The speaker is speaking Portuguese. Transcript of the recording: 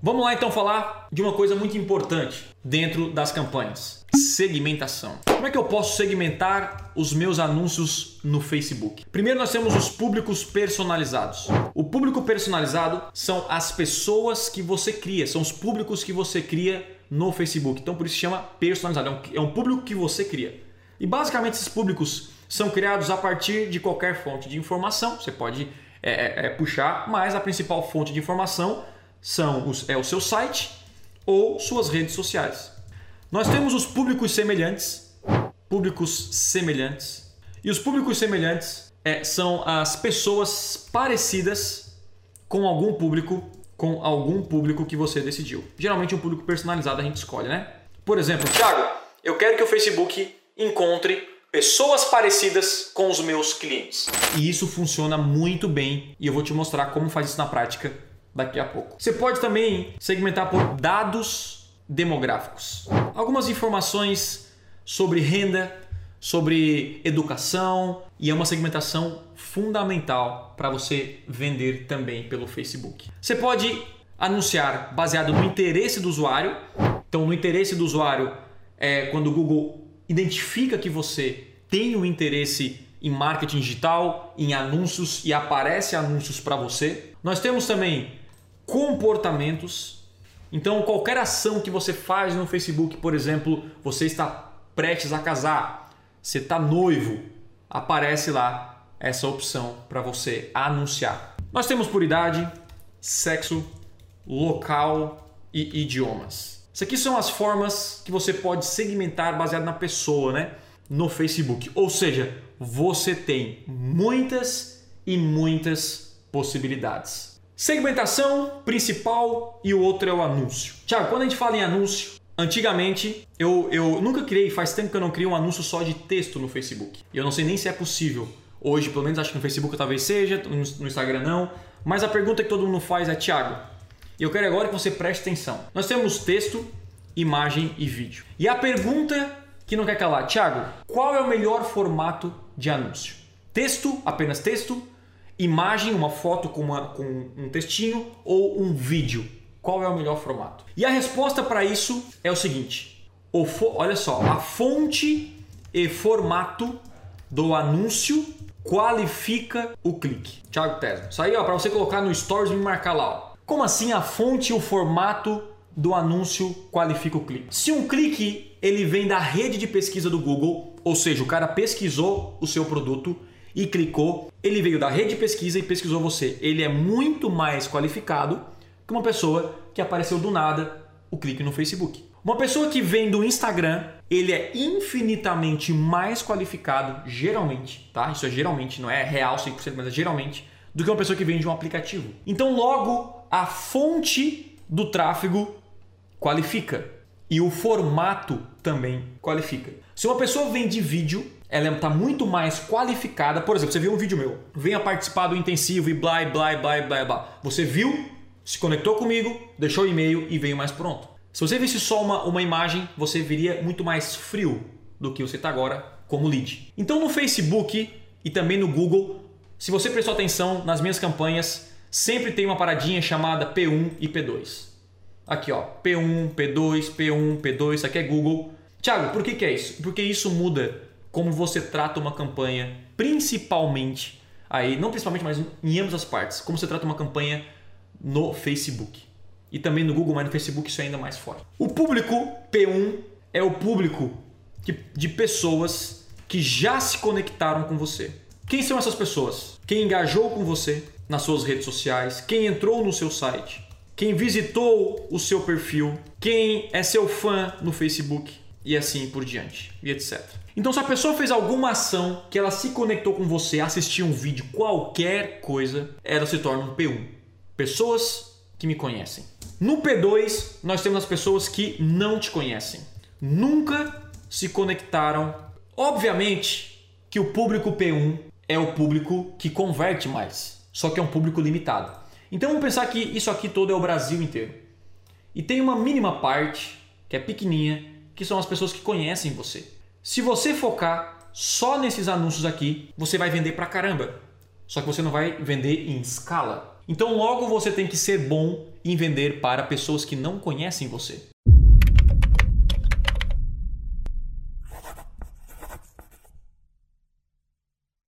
Vamos lá então falar de uma coisa muito importante dentro das campanhas: segmentação. Como é que eu posso segmentar os meus anúncios no Facebook? Primeiro nós temos os públicos personalizados. O público personalizado são as pessoas que você cria, são os públicos que você cria no Facebook. Então por isso se chama personalizado, é um é público que você cria. E basicamente esses públicos são criados a partir de qualquer fonte de informação. Você pode é, é, é puxar, mas a principal fonte de informação são os, é o seu site ou suas redes sociais. Nós temos os públicos semelhantes, públicos semelhantes, e os públicos semelhantes é, são as pessoas parecidas com algum público, com algum público que você decidiu. Geralmente um público personalizado a gente escolhe, né? Por exemplo, Thiago, eu quero que o Facebook encontre pessoas parecidas com os meus clientes. E isso funciona muito bem e eu vou te mostrar como faz isso na prática daqui a pouco. Você pode também segmentar por dados demográficos. Algumas informações sobre renda, sobre educação e é uma segmentação fundamental para você vender também pelo Facebook. Você pode anunciar baseado no interesse do usuário. Então, no interesse do usuário é quando o Google identifica que você tem um interesse em marketing digital, em anúncios e aparece anúncios para você. Nós temos também comportamentos. Então, qualquer ação que você faz no Facebook, por exemplo, você está prestes a casar, você está noivo, aparece lá essa opção para você anunciar. Nós temos por idade, sexo, local e idiomas. Isso aqui são as formas que você pode segmentar baseado na pessoa, né? No Facebook. Ou seja, você tem muitas e muitas possibilidades. Segmentação principal e o outro é o anúncio. Tiago, quando a gente fala em anúncio, antigamente eu, eu nunca criei, faz tempo que eu não crio um anúncio só de texto no Facebook. E eu não sei nem se é possível. Hoje, pelo menos acho que no Facebook talvez seja, no Instagram não. Mas a pergunta que todo mundo faz é, Tiago, eu quero agora que você preste atenção. Nós temos texto, imagem e vídeo. E a pergunta que não quer calar, Tiago, qual é o melhor formato de anúncio? Texto, apenas texto, imagem, uma foto com, uma, com um textinho ou um vídeo? Qual é o melhor formato? E a resposta para isso é o seguinte: o olha só, a fonte e formato do anúncio qualifica o clique. Thiago Tesma. Isso aí, ó, para você colocar no Stories e me marcar lá. Ó. Como assim a fonte e o formato do anúncio qualifica o clique? Se um clique ele vem da rede de pesquisa do Google, ou seja, o cara pesquisou o seu produto e clicou, ele veio da rede de pesquisa e pesquisou você. Ele é muito mais qualificado que uma pessoa que apareceu do nada o clique no Facebook. Uma pessoa que vem do Instagram, ele é infinitamente mais qualificado, geralmente, tá? Isso é geralmente, não é real 100%, mas é geralmente, do que uma pessoa que vem de um aplicativo. Então, logo, a fonte do tráfego qualifica e o formato também qualifica. Se uma pessoa vem de vídeo, ela está muito mais qualificada. Por exemplo, você viu um vídeo meu, venha participar do intensivo e blá, blá, blá, blá, blá. Você viu, se conectou comigo, deixou o e-mail e veio mais pronto. Se você visse só uma, uma imagem, você viria muito mais frio do que você está agora como lead. Então no Facebook e também no Google, se você prestou atenção nas minhas campanhas, sempre tem uma paradinha chamada P1 e P2. Aqui ó, P1, P2, P1, P2, isso aqui é Google. Tiago, por que, que é isso? Porque isso muda como você trata uma campanha, principalmente aí, não principalmente, mas em ambas as partes, como você trata uma campanha no Facebook. E também no Google, mas no Facebook isso é ainda mais forte. O público P1 é o público de pessoas que já se conectaram com você. Quem são essas pessoas? Quem engajou com você nas suas redes sociais, quem entrou no seu site, quem visitou o seu perfil, quem é seu fã no Facebook e assim por diante, e etc. Então, se a pessoa fez alguma ação que ela se conectou com você, assistiu um vídeo, qualquer coisa, ela se torna um P1. Pessoas que me conhecem. No P2, nós temos as pessoas que não te conhecem. Nunca se conectaram. Obviamente que o público P1 é o público que converte mais, só que é um público limitado. Então vamos pensar que isso aqui todo é o Brasil inteiro. E tem uma mínima parte, que é pequenininha, que são as pessoas que conhecem você. Se você focar só nesses anúncios aqui, você vai vender pra caramba. Só que você não vai vender em escala. Então, logo você tem que ser bom em vender para pessoas que não conhecem você.